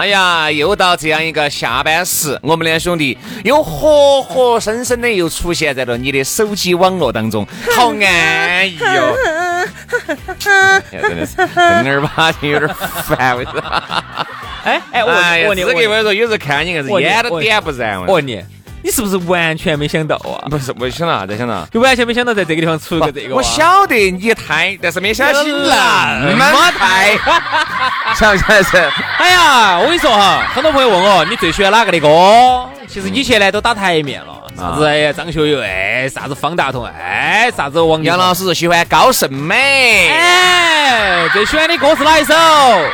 哎呀，又到这样一个下班时，我们两兄弟又活活生生的又出现在了你的手机网络当中，好安逸哟！真的是正儿八经有点烦，为啥？哎哎，我哎呀，问你，我跟你说，有时候看你硬是眼都点不燃。我问你，你是不是完全没想到啊？不是，我想到啥子？想到。就完全没想到在这个地方出个这个哇。我晓得你胎，但是没想起那么胎，想不晓得是？哎呀，我跟你说哈，很多朋友问我你最喜欢哪个的歌？其实以前呢都打台面了，啥子哎呀张学友哎，啥子方大同哎，啥子王杨老师喜欢高胜美，哎，最喜欢的歌是哪一首？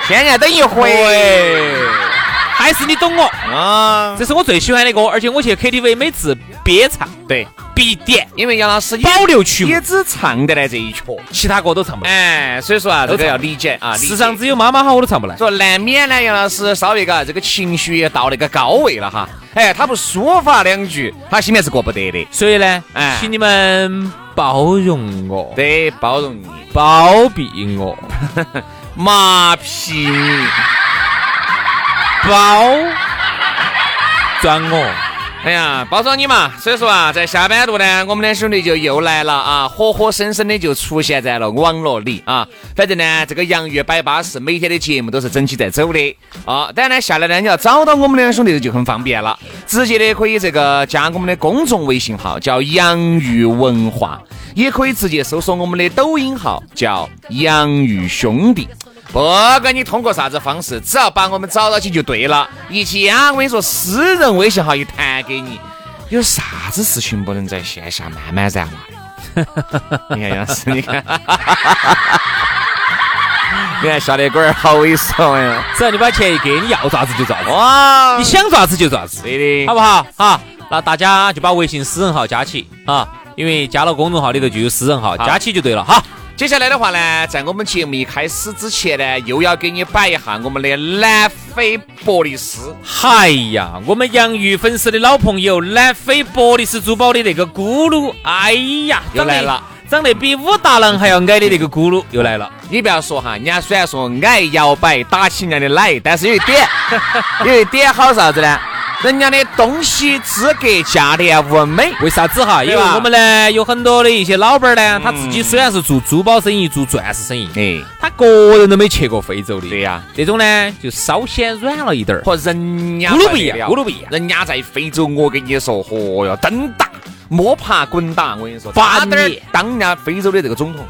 天天等一回。还是你懂我？啊，这是我最喜欢的歌，而且我去 KTV 每次憋唱对，必点，因为杨老师保留曲目也只唱得来这一曲。其他歌都唱不来。哎，所以说啊，这个要理解啊。世上只有妈妈好，我都唱不来。说难免呢，杨老师稍微嘎这个情绪也到那个高位了哈。哎，他不抒发两句，他心里面是过不得的。所以呢，哎请你们包容我，对包容你，包庇我，麻痹你。包装我。哎呀，包装你嘛！所以说啊，在下班路呢，我们两兄弟就又来了啊，活活生生的就出现在了网络里啊。反正呢，这个洋芋摆巴士，每天的节目都是整起在走的啊。当然呢，下来呢，你要找到我们两兄弟就很方便了，直接的可以这个加我们的公众微信号叫洋芋文化，也可以直接搜索我们的抖音号叫洋芋兄弟。不管你通过啥子方式，只要把我们找到起就对了。一加，我跟你说，私人微信号一弹给你，有啥子事情不能在线下慢慢燃哇的？你看杨老师，你看，你看笑得龟儿好猥琐呀！只要你把钱一给，你要咋子就咋子，哇你，想咋子就咋子，对的，好不好？好，那大家就把微信私人号加起啊，因为加了公众号里头就有私人号，加起就对了。好，接下来的话呢，在我们节目一开始之前呢，又要给你摆一下我们的南非伯利斯。哎呀，我们洋芋粉丝的老朋友南非伯利斯珠宝的那个咕噜，哎呀，又来了长得，长得比武大郎还要矮的那个咕噜又来了。你不要说哈，人家虽然说矮摇摆打起人家的奶，但是有一点，有一点好啥子呢？人家的东西资格价廉物美。为啥子哈？因为我们呢有很多的一些老板儿呢，他自己虽然是做珠宝生意、做钻石生意，哎，他个人都没去过非洲的。对呀。这种呢就稍显软了一点儿。和人家咕噜不一样咕噜不一样。人家在非洲，我跟你说，嚯哟，蹬打、摸爬滚打，我跟你说，八差点儿年当人家非洲的这个总统，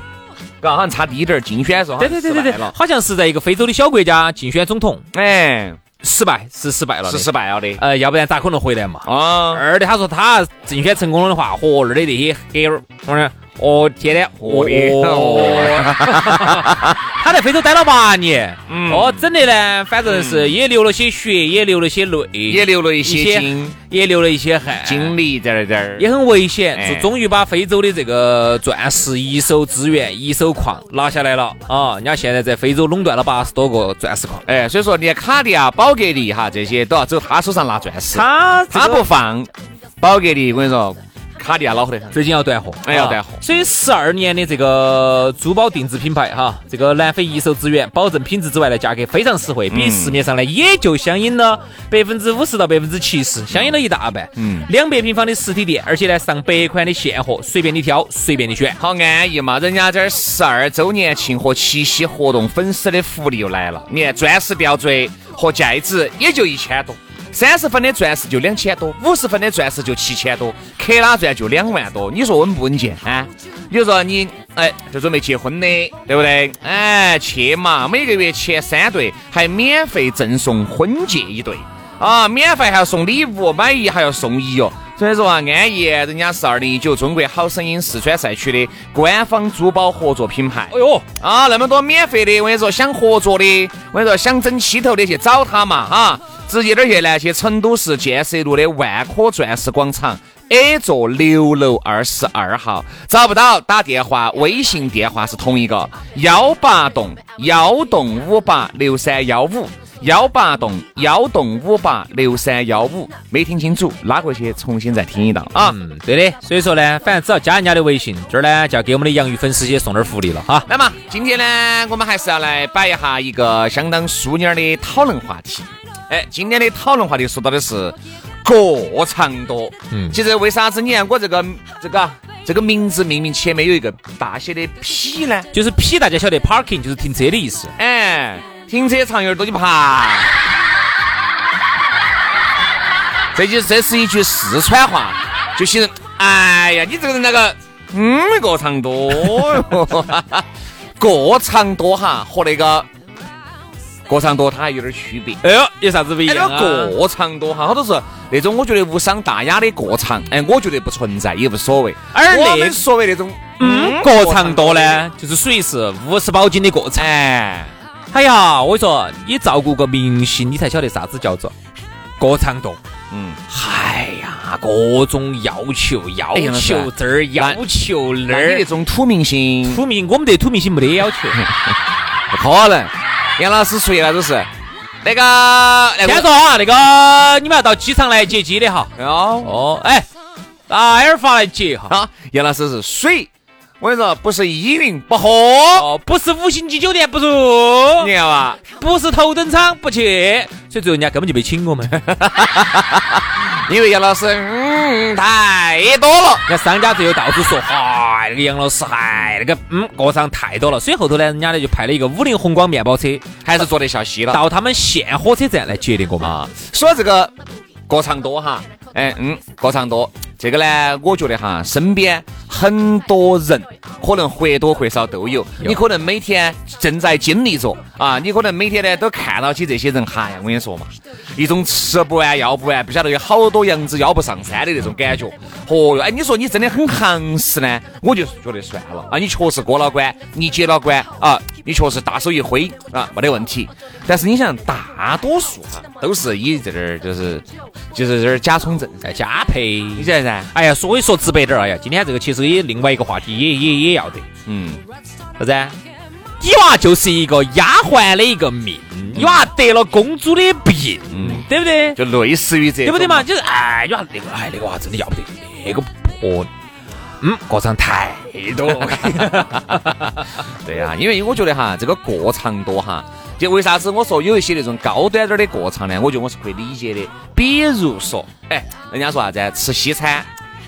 嘎，好像差低点儿竞选的时候，对对对对对。好像是在一个非洲的小国家竞选总统，哎，失败是失败了，是失败了的。呃，要不然咋可能回来嘛？啊，二的他说他竞选成功了的话，和二的那些黑儿，我说哦天天，我的哦，他在非洲待了八年，嗯。哦，整的呢，反正是也流了些血，也流了些泪，也流了一些些精也流了一些汗，经历在那儿。这儿，也很危险，哎。就终于把非洲的这个钻石一手资源、一手矿拿下来了啊！人家现在在非洲垄断了八十多个钻石矿，哎，所以说连卡地亚、宝格丽哈这些都要走他手上拿钻石，他他不放宝格丽，我跟你说，卡地亚老火得很。最近要断货，啊哎要断货所以十二年的这个珠宝定制品牌哈，这个南非一手资源，保证品质之外呢，价格非常实惠，嗯比市面上呢也就相应了百分之五十到百分之七十，相应了一大半。嗯，两百平方的实体店，而且呢上百款的现货，随便你挑，随便你选。好安逸嘛！人家这儿十二周年庆和七夕活动，粉丝的福利又来了。你看钻石吊坠和戒指也就一千多，三十分的钻石就两千多，五十分的钻石就七千多，克拉钻就两万多。你说稳不稳健啊？比如说你哎，就准备结婚的，对不对？哎，去嘛，每个月前三对还免费赠送婚戒一对啊，免费还要送礼物，买一还要送一哟。所以说啊，安逸，人家是二零一九中国好声音四川赛区的官方珠宝合作品牌。哎呦啊，那么多免费的，我跟你说，想合作的，我跟你说，想整气头的去找他嘛哈，直接点去呢，去成都市建设路的万科钻石广场 A 座六楼二十二号。找不到打电话，微信电话是同一个幺八栋幺栋五八六三幺五。幺八栋幺栋五八六三幺五，没听清楚，拉过去重新再听一道啊。嗯，对的。所以说呢，反正只要加人家的微信，这儿呢就要给我们的洋芋粉丝些送点福利了哈。那么今天呢，我们还是要来摆一下一个相当淑女的讨论话题。哎，今天的讨论话题说到的是过长多。嗯，其实为啥子你看我这个这个这个名字命名前面有一个大写的 P 呢？就是 P，大家晓得 parking 就是停车的意思。哎。停车场有点多，你爬。这就这是一句四川话，就形容，哎呀，你这个人那个，嗯，过长多哟，过长多哈，和那个过长多它还有点区别。哎呦，有啥子不一样啊？过长多哈，好多是那种我觉得无伤大雅的过长，哎，我觉得不存在，也无所谓。而那所谓那种，嗯，过长多呢，就是属于是五十包金的过长。哎呀，我说，你照顾个明星，你才晓得啥子叫做歌唱多。嗯，哎呀，各种要求，要求这儿，要求那儿。那种土明星，土明，我们对土明星没得要求，不可能。杨老师说的那都是那个。先说啊，那个你们要到机场来接机的哈。哦哦，哎，待会儿发来接哈。啊，杨老师是水。我跟你说，不是依云不喝，不是五星级酒店不住，你看吧，不是头等舱不去，所以最后人家根本就没请我们。因为杨老师嗯太多了，那商家最后到处说，嗨，那个杨老师嗨，那个嗯过场太多了，所以后头呢，人家呢就派了一个五菱宏光面包车，还是坐得下西了，到他们县火车站来接的我们。说这个过场多哈，哎嗯过场多。这个呢，我觉得哈，身边很多人可能或多或少都有。你可能每天正在经历着啊，你可能每天呢都看到起这些人。哈呀，我跟你说嘛，一种吃不完要不完，不晓得有好多羊子要不上山的那种感觉。哦哟，哎，你说你真的很行实呢，我就觉得算了啊，你确实过了关，你接了关啊，你确实大手一挥啊，没得问题。但是你想，大多数哈都是以这点儿就是就是这儿假充正在加配，你晓得噻？哎呀，所以说直白点儿，哎呀，今天这个其实也另外一个话题，也也也要得。嗯，啥子？你娃就是一个丫鬟的一个命，你娃得了公主的病，对不对？就类似于这，对不对嘛？就是哎，你娃那个哎那个娃真的要不得，那个婆，嗯，过场太多。对呀，因为我觉得哈，这个过场多哈。就为啥子我说有一些那种高端点的过场呢？我觉得我是可以理解的。比如说，哎，人家说啥子？吃西餐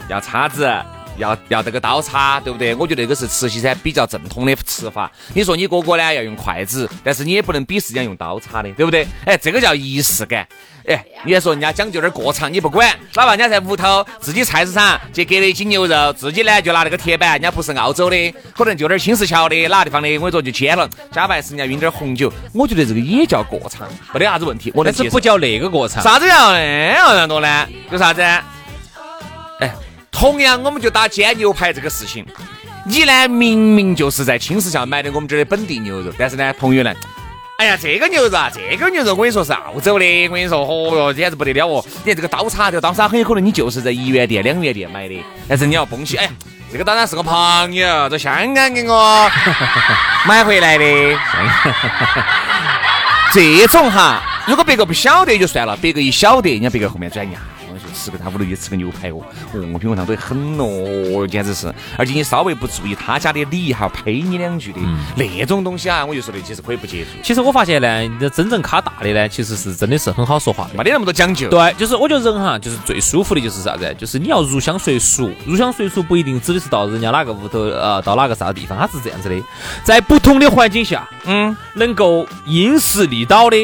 要叉子，要要这个刀叉，对不对？我觉得这个是吃西餐比较正统的吃法。你说你哥哥呢要用筷子，但是你也不能鄙视人家用刀叉的，对不对？哎，这个叫仪式感。哎，你还说人家讲究点过场，你不管，哪怕人家在屋头自己菜市场去割了一斤牛肉，自己呢就拿那个铁板，人家不是澳洲的，可能就点青石桥的哪个地方的，我跟你说就煎了，加白是人家晕点红酒，我觉得这个也叫过场，没得啥子问题。我但是不叫那个过场，啥子叫那样多呢？有啥子？哎，同样我们就打煎牛排这个事情，你呢明明就是在青石巷买的我们这儿的本地牛肉，但是呢，朋友呢？哎呀，这个牛肉啊，这个牛肉我跟你说是澳洲的，我跟你说，哦哟，简直不得了哦！你看这个刀叉，这个刀叉很有可能你就是在一元店、两元店买的，但是你要崩起，哎呀，这个当然是个朋友，在香港给我 买回来的。这种哈，如果别个不晓得就算了，别个一晓得，人家别个后面转呀。吃个他屋头去吃个牛排哦，哦，品味上都很哦，简直是！而且你稍微不注意他家的礼，还要呸你两句的那种东西啊，我就说的其实可以不接触。其实我发现呢，真正卡大的呢，其实是真的是很好说话，没得那么多讲究。对，就是我觉得人哈，就是最舒服的就是啥子？就是你要入乡随俗，入乡随俗不一定指的是到人家哪个屋头，呃，到哪个啥地方，他是这样子的，在不同的环境下，嗯，能够因势利导的。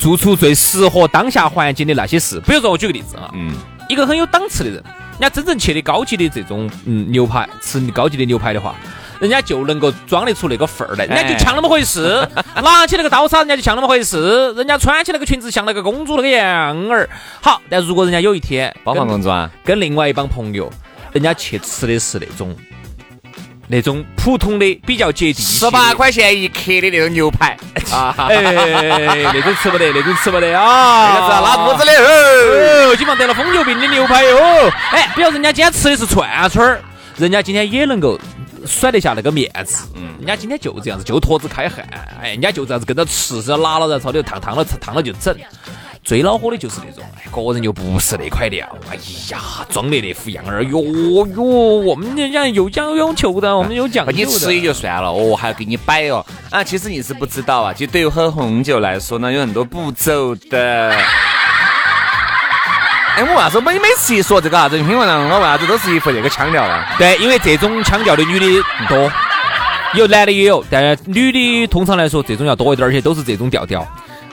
做出最适合当下环境的那些事。比如说，我举个例子啊，嗯，一个很有档次的人，人家真正去的高级的这种嗯牛排，吃高级的牛排的话。人家就能够装得出那个份儿来，人家就像那么回事。拿起那个刀叉，人家就像那么回事。人家穿起那个裙子，像那个公主那个样儿。好，但如果人家有一天包房公主啊，跟另外一帮朋友，人家去吃的是那种那种普通的、比较接地气，十八块钱一克的那种牛排。啊，哎，那种吃不得，那种吃不得啊，那个是拉肚子的哦，基本上得了疯牛病的牛排哟。哎，比如人家今天吃的是串串儿，人家今天也能够。甩得下那个面子，嗯，人家今天就这样子，就坨子开汗，哎，人家就这样子跟着吃，只要拿了在朝里头烫烫了，烫了就整。最恼火的就是那种，哎，个人又不是那块料，哎呀，装的那副样儿，哟哟，我们人家有讲有求的，我们有讲究的。你吃也就算了，哦，还要给你摆哦，啊，其实你是不知道啊，就对于喝红酒来说呢，有很多步骤的。哎，我为啥子每每次一说这个啥子品闻呢？我为啥子都是一副这个腔调呢？对，因为这种腔调的女的多，有男的也有，但女的通常来说这种要多一点，而且都是这种调调。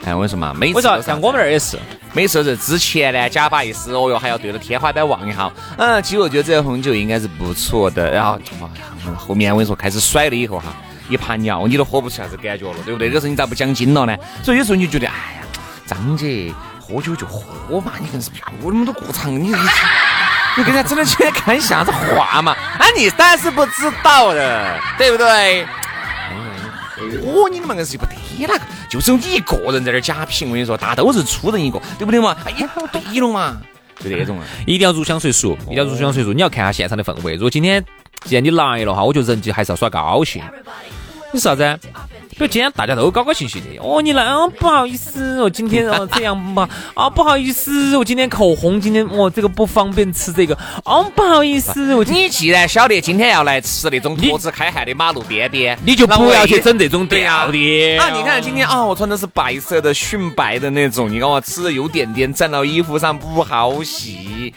哎，我跟你说嘛，每次像我们那儿也是，每次是之前呢，假把意思，哦哟，还要对着天花板望一下。嗯，其实我觉得这个红酒应该是不错的。然后后面我跟你说开始甩了以后哈，一盘尿你都喝不出啥子感觉了，对不对？这个时候你咋不讲精了呢？所以有时候你就觉得，哎呀，张姐。喝酒就喝嘛，你硬是不要那么多过场，你你你跟人家整的起来看啥子话嘛？啊，你当然是不知道的，对不对？喝你的嘛硬是不得那个，就只有你一个人在那儿假品，我跟你说，大都是粗人一个，对不对嘛？哎呀，对了嘛，就这种啊，一定要入乡随俗，一定要入乡随俗。你要看下现场的氛围。如果今天既然你来了哈，我觉得人就还是要耍高兴。你说啥子？就今天大家都高高兴兴的哦，你来哦，不好意思我，今天哦这样吧，啊不好意思，我今天口红今天哦这个不方便吃这个，哦不好意思，我你既然晓得今天要来吃那种坨子开汗的马路边边，你就不要去整这种调的啊！你看今天啊，我穿的是白色的熏白的那种，你看我吃的有点点沾到衣服上不好洗。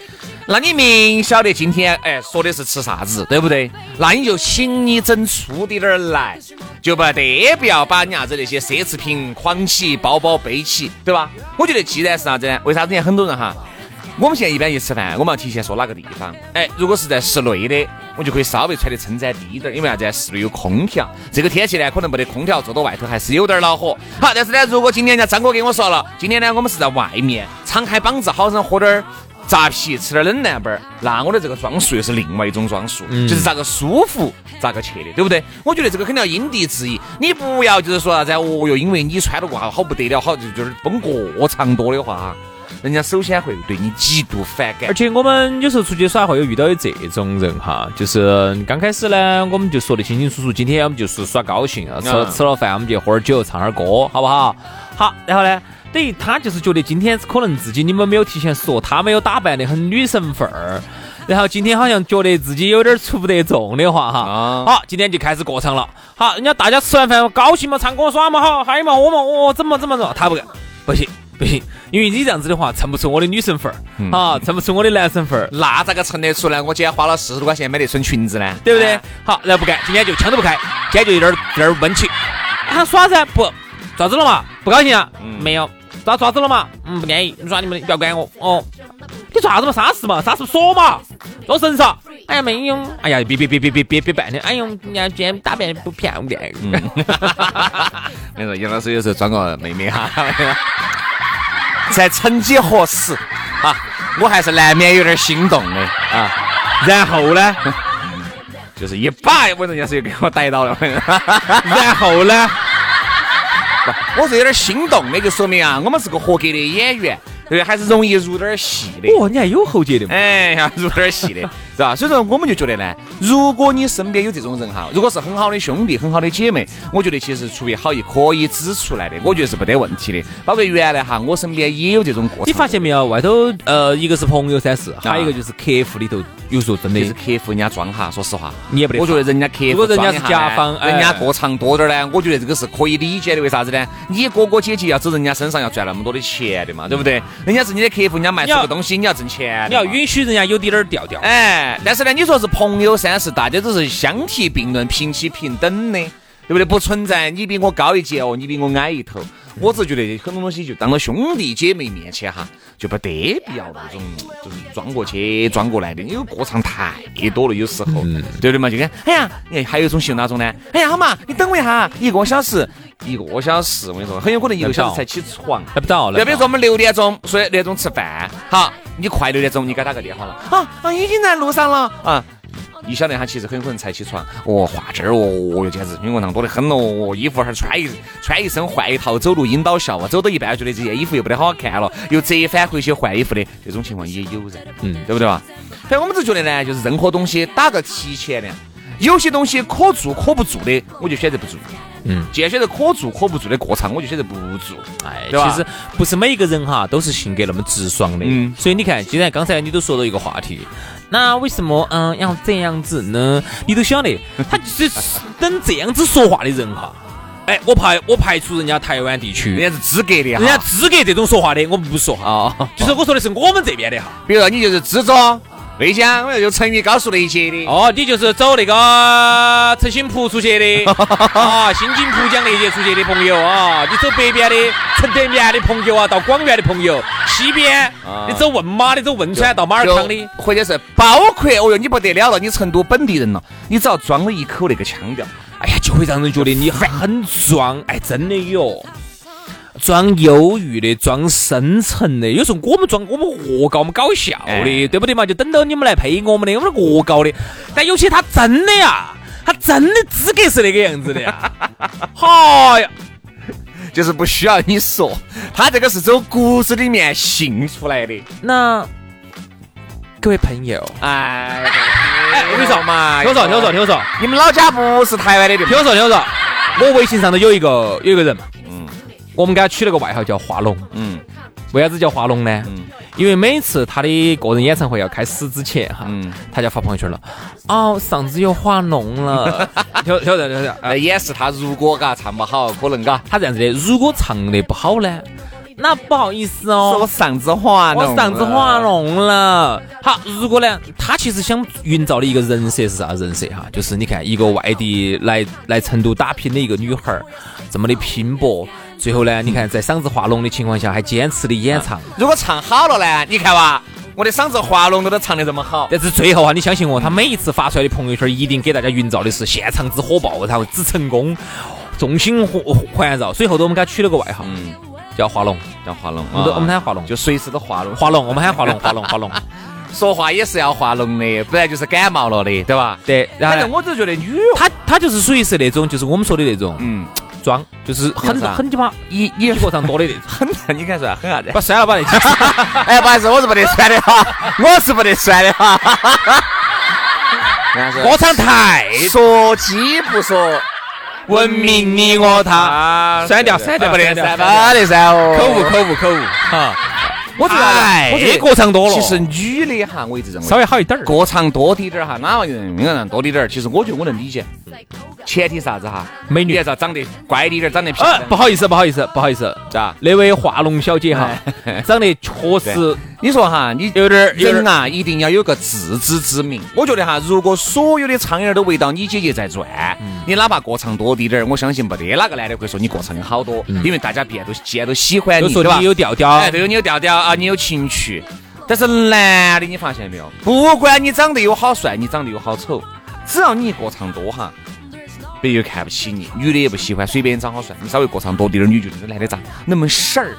那你明晓得今天哎说的是吃啥子，对不对？那你就请你整粗滴点儿来，就不得不要把你啥子那些奢侈品框起，包包背起，对吧？我觉得既然是啥子呢？为啥子？很多人哈，我们现在一般一吃饭，我们要提前说哪个地方。哎，如果是在室内的，我就可以稍微穿的撑展低一点，因为啥子？室内有空调，这个天气呢，可能没得空调，坐到外头还是有点恼火。好，但是呢，如果今天人家张哥给我说了，今天呢，我们是在外面敞开膀子，好生喝点儿。扎皮吃点冷淡板儿，那我的这个装束又是另外一种装束，就是咋个舒服咋个去的，对不对？我觉得这个肯定要因地制宜，你不要就是说啥子哦哟，因为你穿了过好不得了，好就就是崩过长多的话，人家首先会对你极度反感。而且我们有时候出去耍会有遇到的这种人哈，就是刚开始呢，我们就说的清清楚楚，今天我们就是耍高兴，吃吃了饭我们就喝点酒，唱点歌，好不好？好，然后呢？等于他就是觉得今天可能自己你们没有提前说，他没有打扮的很女神范儿，然后今天好像觉得自己有点出不得众的话哈，好，今天就开始过场了。好，人家大家吃完饭高兴嘛，唱歌耍嘛，好，嗨嘛，我嘛，哦，怎么怎么着，他不干，不行不行，因为你这样子的话，衬不出我的女神范儿，啊，衬不出我的男神范儿，那咋个衬得出来？我今天花了四十多块钱买那身裙子呢，对不对？好，然后不干，今天就枪都不开，今天就有点有点闷气。他耍噻，不，咋子了嘛？不高兴啊？没有。咋爪子了嘛？嗯，不愿意。你说你们的不要管我哦。你做啥子嘛？啥事嘛？啥事说嘛？做神啥？哎呀，没有。哎呀，别别别别别别别半天。哎呦，人家今天打扮不漂亮。没说 杨老师有时候装个妹妹哈，在曾几何时啊，我还是难免有点心动的啊。然后呢，就是一把，我人家是又给我逮到了。然后呢？我是有点心动的，就说明啊，我们是个合格的演员。对，还是容易入点戏的。哦，你还有喉结的嘛？哎呀，入点戏的，是吧？所以说，我们就觉得呢，如果你身边有这种人哈，如果是很好的兄弟、很好的姐妹，我觉得其实出于好意可以指出来的，我觉得是没得问题的。包括原来哈，我身边也有这种过。你发现没有？外头呃，一个是朋友三四，还有一个就是客户里头，有时候真的是客户人家装哈。说实话，你也不得。我觉得人家客户，如果人家是甲方，人家过长多点呢，我觉得这个是可以理解的。为啥子呢？你哥哥姐姐要走人家身上要赚那么多的钱的嘛，对不对？人家是你的客户。人家卖出个东西，你要挣钱，你要允许人家有点儿调调。哎，但是呢，你说是朋友三是大家都是相提并论、平起平等的，对不对？不存在你比我高一截哦，你比我矮一头。我只觉得很多东西就当到兄弟姐妹面前哈，就不得必要那种就是装过去装过来的，因为过场太多了，有时候，对不对嘛？就跟哎呀，哎，还有一种形容哪种呢？哎呀，好嘛，你等我一下，一个小时，一个小时，我跟你说，很有可能一个小时才起床，来不到。要比如说我们六点钟说六点钟吃饭，好，你快六点钟你给他打个电话了，啊啊，已经在路上了啊。你晓得他其实很可能才起床，哦，画这儿哦，哦哟，简直英文堂多得很哦，衣服还穿一穿一身换一套，走路引导笑啊，走到一半觉得这件衣服又不得好好看了，又折返回去换衣服的这种情况也有人，嗯，对不对吧？反正我们就觉得呢，就是任何东西打个提前量，有些东西可做可不做的，我就选择不做。嗯，既然选择可做可不做的过场，我就选择不做。哎，其实不是每一个人哈都是性格那么直爽的。嗯，所以你看，既然刚才你都说到一个话题。那为什么嗯要这样子呢？你都晓得，他就是等这样子说话的人哈。哎，我排我排除人家台湾地区，人家是资格的，人家资格这种说话的，我们不说哈。就是我说的是我们这边的哈。比如说你就是资中。内江，我就成渝高速那一节的。哦，你就是走那个成新铺出去的啊，新津浦江那一节出去的朋友啊。你走北边的承德面的朋友啊，到广元的朋友，西边你走汶马的，走汶川到马尔康的，或者是包括哦哟，你不得了了，你成都本地人了，你只要装了一口那个腔调，哎呀，就会让人觉得你很装。哎，真的有。装忧郁的，装深沉的，有时候我们装我们恶搞，我们搞笑的，对不对嘛？就等到你们来配我们的，我们恶搞的。但有些他真的呀，他真的资格是那个样子的呀。好呀，就是不需要你说，他这个是走骨子里面信出来的。那各位朋友，哎，哎，我跟你说嘛，听我说，听我说，听我说，你们老家不是台湾的，听我说，听我说，我微信上头有一个有一个人。我们给他取了个外号叫画龙，嗯，为啥子叫画龙呢？嗯，因为每次他的个人演唱会要开始之前哈，嗯，他就发朋友圈了，哦，嗓子又画龙了，挑挑战挑战，呃，演示他如果嘎唱不好，可能嘎，他这样子的，如果唱的不好呢，那不好意思哦，我上次华龙，我上次华龙了。好，如果呢，他其实想营造的一个人设是啥人设哈？就是你看一个外地来来成都打拼的一个女孩儿，这么的拼搏。最后呢，你看在嗓子化脓的情况下还坚持的演唱。如果唱好了呢？你看哇，我的嗓子化脓都都唱得这么好。但是最后啊，你相信我，他每一次发出来的朋友圈一定给大家营造的是现场之火爆，然后之成功，众星环绕。所以后头我们给他取了个外号，嗯，叫华龙，叫华龙。我们都我们喊华龙，就随时都华龙，华龙，我们喊华龙，华龙，华龙。说话也是要化龙的，不然就是感冒了的，对吧？对。反正我就觉得女，她她就是属于是那种，就是我们说的那种，嗯。装就是很很鸡巴一一个上多的那种，很你看是吧？很啥子？把删了吧那些。哎，不好意思，我是不得删的哈，我是不得删的哈。歌唱太说鸡不说，文明你我他，删掉删掉不得删不得删哦，口误口误口误哈。我觉得，我觉得过场多了。其实女的哈，我一直认为稍微好一点儿，过场多滴点儿哈，哪个人应该让多滴点儿。其实我觉得我能理解，前提啥子哈？美女，要长得乖滴点儿，长得漂亮。不好意思，不好意思，不好意思，咋？那位画龙小姐哈，长得确实。你说哈，你有点人啊，一定要有个自知之明。我觉得哈，如果所有的苍蝇都围到你姐姐在转，你哪怕过场多滴点儿，我相信没得哪个男的会说你过场的好多，因为大家变都既然都喜欢你，对吧？你有调调，哎，都有你有调调啊，你有情趣。但是男的，你发现没有？不管你长得有好帅，你长得有好丑，只要你一过场多哈，别又看不起你，女的也不喜欢，随便你长好帅，你稍微过场多滴点儿，女就这男的咋那么事儿？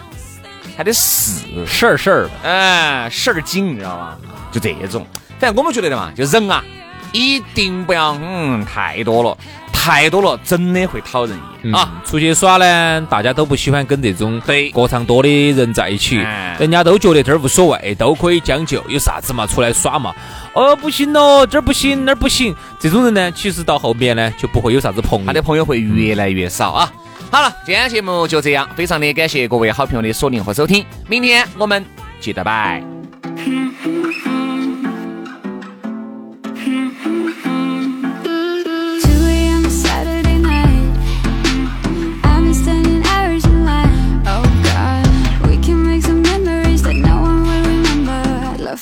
还得是事儿事儿，哎，事儿紧，你知道吧？就这种，反正我们觉得的嘛，就人啊，一定不要嗯太多了，太多了真的会讨人厌啊。出去耍呢，大家都不喜欢跟这种对歌唱多的人在一起，人家都觉得这儿无所谓，都可以将就，有啥子嘛，出来耍嘛。哦，不行哦，这儿不行，那儿不行，这种人呢，其实到后面呢，就不会有啥子朋友，他的朋友会越来越少啊。好了，今天节目就这样，非常的感谢各位好朋友的锁定和收听，明天我们记得拜。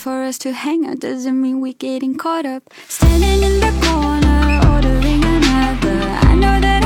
for us to hang out doesn't mean we're getting caught up. Standing in the corner, ordering another. I know that.